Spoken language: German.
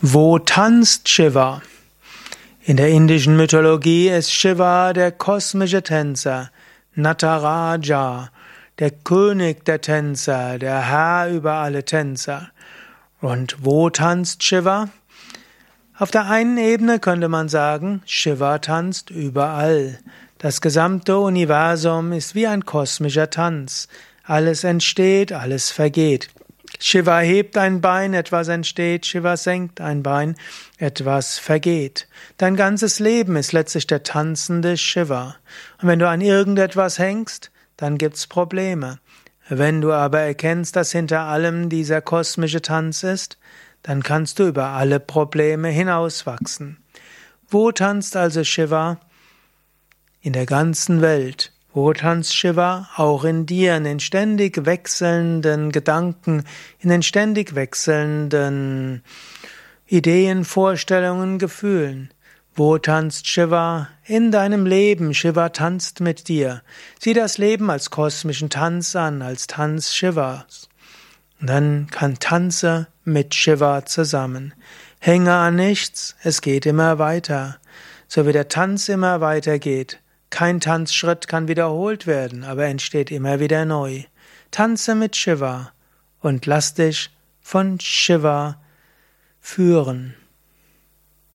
Wo tanzt Shiva? In der indischen Mythologie ist Shiva der kosmische Tänzer, Nataraja, der König der Tänzer, der Herr über alle Tänzer. Und wo tanzt Shiva? Auf der einen Ebene könnte man sagen, Shiva tanzt überall. Das gesamte Universum ist wie ein kosmischer Tanz. Alles entsteht, alles vergeht. Shiva hebt ein Bein, etwas entsteht, Shiva senkt ein Bein, etwas vergeht. Dein ganzes Leben ist letztlich der tanzende Shiva. Und wenn du an irgendetwas hängst, dann gibt's Probleme. Wenn du aber erkennst, dass hinter allem dieser kosmische Tanz ist, dann kannst du über alle Probleme hinauswachsen. Wo tanzt also Shiva? In der ganzen Welt. Tanzt Shiva? Auch in dir, in den ständig wechselnden Gedanken, in den ständig wechselnden Ideen, Vorstellungen, Gefühlen. Wo tanzt Shiva? In deinem Leben. Shiva tanzt mit dir. Sieh das Leben als kosmischen Tanz an, als Tanz Shivas. Dann kann Tanze mit Shiva zusammen. Hänge an nichts, es geht immer weiter. So wie der Tanz immer weitergeht, kein Tanzschritt kann wiederholt werden, aber entsteht immer wieder neu. Tanze mit Shiva und lass dich von Shiva führen.